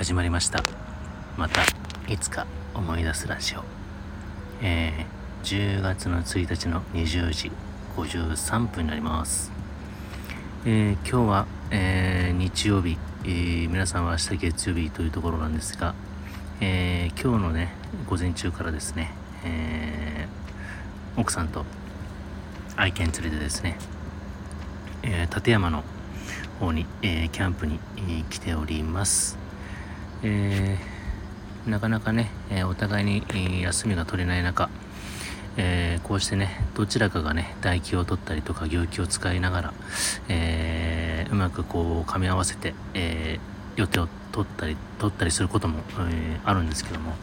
始まりました。またいつか思い出すラジオ。えー、10月の1日の20時53分になります。えー、今日は、えー、日曜日、えー、皆さんは明日月曜日というところなんですが、え今日のね午前中からですね、え奥さんと愛犬連れてですね、え立山の方に、えキャンプに、え来ております。えー、なかなかね、えお互いに、休みが取れない中、えー、こうしてねどちらかがね唾液を取ったりとか行気を使いながら、えー、うまくこう噛み合わせて、え予定を取ったり取ったりすることも、えあるんですけども、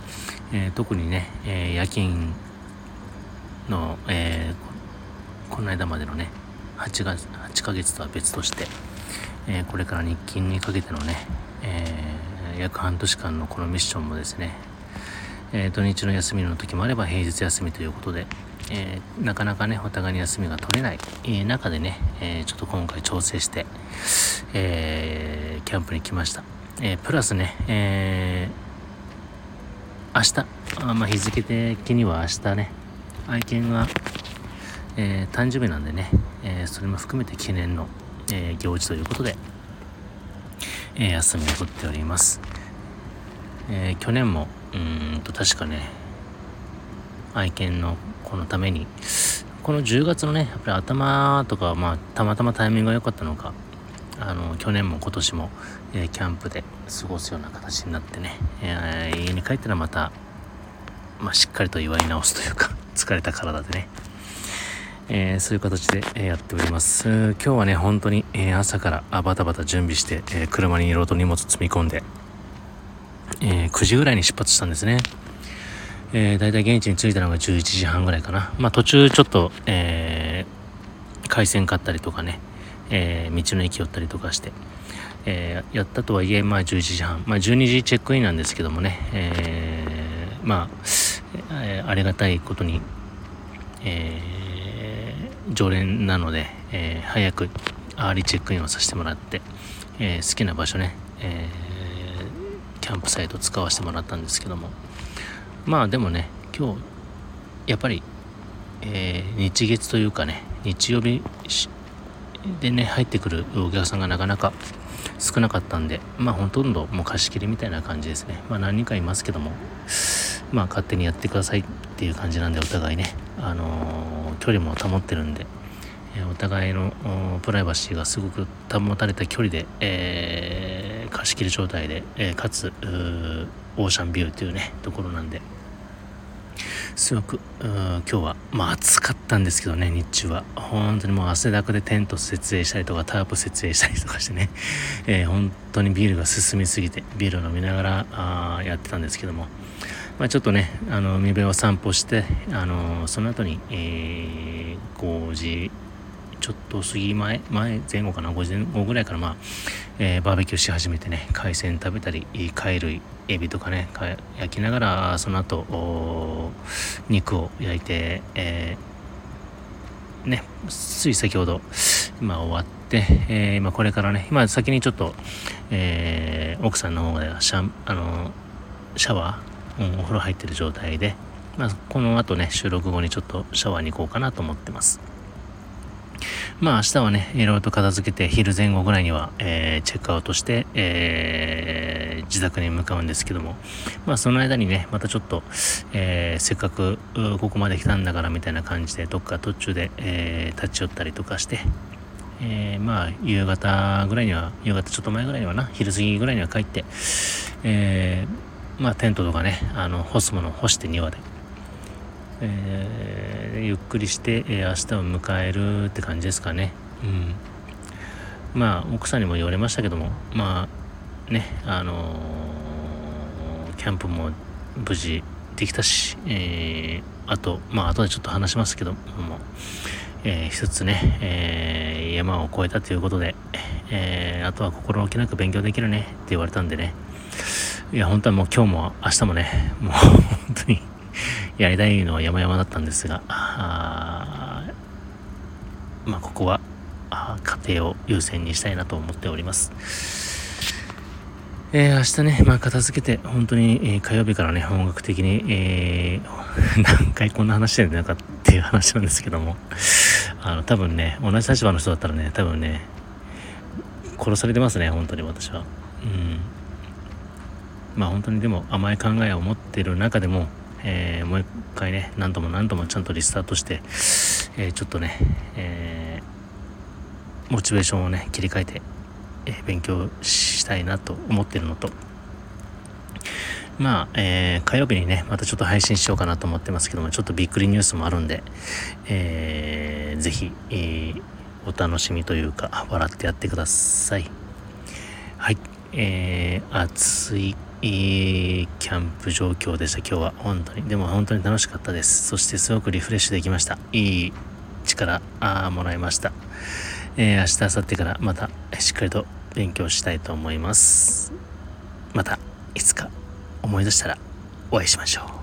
え特にね、え夜勤の、えこの間までのね8月8ヶ月とは別として、えこれから日勤にかけてのね、え約半年間のこのミッションもですね、えー、土日の休みの時もあれば平日休みということで、えー、なかなかねお互いに休みが取れない、え、中でね、えちょっと今回調整して、えキャンプに来ました、えプラスね、え明日あ、まあ、日付的には明日ね愛犬が、え誕生日なんでね、えそれも含めて記念の、え行事ということでえ、休みを取っております。えー、去年もうんと確かね愛犬のこのためにこの10月のねやっぱり頭とかまあたまたまタイミングが良かったのかあの去年も今年も、えー、キャンプで過ごすような形になってね、えー、家に帰ったらまた、まあ、しっかりと祝い直すというか疲れた体でねえー、そういう形で、え、やっております。今日はね、本当に、え、朝からあバタバタ準備して、え車にいろいろと荷物積み込んで、え9時ぐらいに出発したんですね。えー、だいたい現地に着いたのが11時半ぐらいかな。まあ途中ちょっと、え海鮮買ったりとかね、え道の駅寄ったりとかして、えやったとはいえ、まあ11時半、まあ12時チェックインなんですけどもね、えまあ、えありがたいことに、えー常連なので、えー、早くアーリーチェックインをさせてもらって、えー、好きな場所ね、えー、キャンプサイト使わせてもらったんですけども。まあでもね今日やっぱり、え日月というかね日曜日でね入ってくるお客さんがなかなか少なかったんでまあほとんどもう貸し切りみたいな感じですね。まあ何人かいますけどもまあ勝手にやってくださいっていう感じなんでお互いねあの、距離も保ってるんで、え、お互いのプライバシーがすごく保たれた距離で、えー、貸し切り状態で、えかつオーシャンビューというねところなんですごく今日はまあ暑かったんですけどね日中は。本当にもう汗だくでテント設営したりとかタープ設営したりとかしてね、えー、本当にビールが進みすぎてビールを飲みながらあやってたんですけどもまあ、ちょっとねあの海辺を散歩してあのその後に、えー、5時ちょっと過ぎ前前前後かな5時前後ぐらいからまあ、えー、バーベキューし始めてね海鮮食べたり貝類エビとかね焼きながらその後肉を焼いて、えー、ねつい先ほど今終わって、えー、今これからね今先にちょっと、えー、奥さんの方でシャあのシャワーうん、お風呂入ってる状態で、まあ、この後ね、収録後にちょっとシャワーに行こうかなと思ってます。まあ明日はね、いろいろと片付けて、昼前後ぐらいには、えー、チェックアウトして、えー、自宅に向かうんですけども、まあその間にね、またちょっと、えー、せっかくここまで来たんだからみたいな感じで、どっか途中で、え立ち寄ったりとかして、えまあ夕方ぐらいには、夕方ちょっと前ぐらいにはな、昼過ぎぐらいには帰って、えーまあ、テントとかねあの干すものを干して庭で、えー、ゆっくりして、えー、明日を迎えるって感じですかね。うん。まあ奥さんにも言われましたけどもまあねあのー、キャンプも無事できたし、えー、あとまあ後でちょっと話しますけども、えー、一つね、えー、山を越えたということで、えー、あとは心置きなく勉強できるねって言われたんでね。いや、本当はもう今日も明日もね、もう本当にやりたいのは山々だったんですが、あまあ、ここは家庭を優先にしたいなと思っております。えー、明日ね、まあ、片付けて、本当に、えー、火曜日からね、本格的に、えー、何回こんな話してるんかっていう話なんですけども、あの、多分ね、同じ立場の人だったらね、多分ね、殺されてますね、本当に私は。うん。まあ本当にでも甘い考えを持っている中でも、えー、もう一回ね、何度も何度もちゃんとリスタートして、えー、ちょっとね、えー、モチベーションをね、切り替えて、えー、勉強したいなと思ってるのと、まあ、えー、火曜日にね、またちょっと配信しようかなと思ってますけども、ちょっとびっくりニュースもあるんで、えー、ぜひ、えー、お楽しみというか、笑ってやってください。はい、えー、暑い、いいキャンプ状況でした、今日は。本当に。でも本当に楽しかったです。そしてすごくリフレッシュできました。いい力、あもらいました。えー、明日、明後日からまたしっかりと勉強したいと思います。またいつか思い出したらお会いしましょう。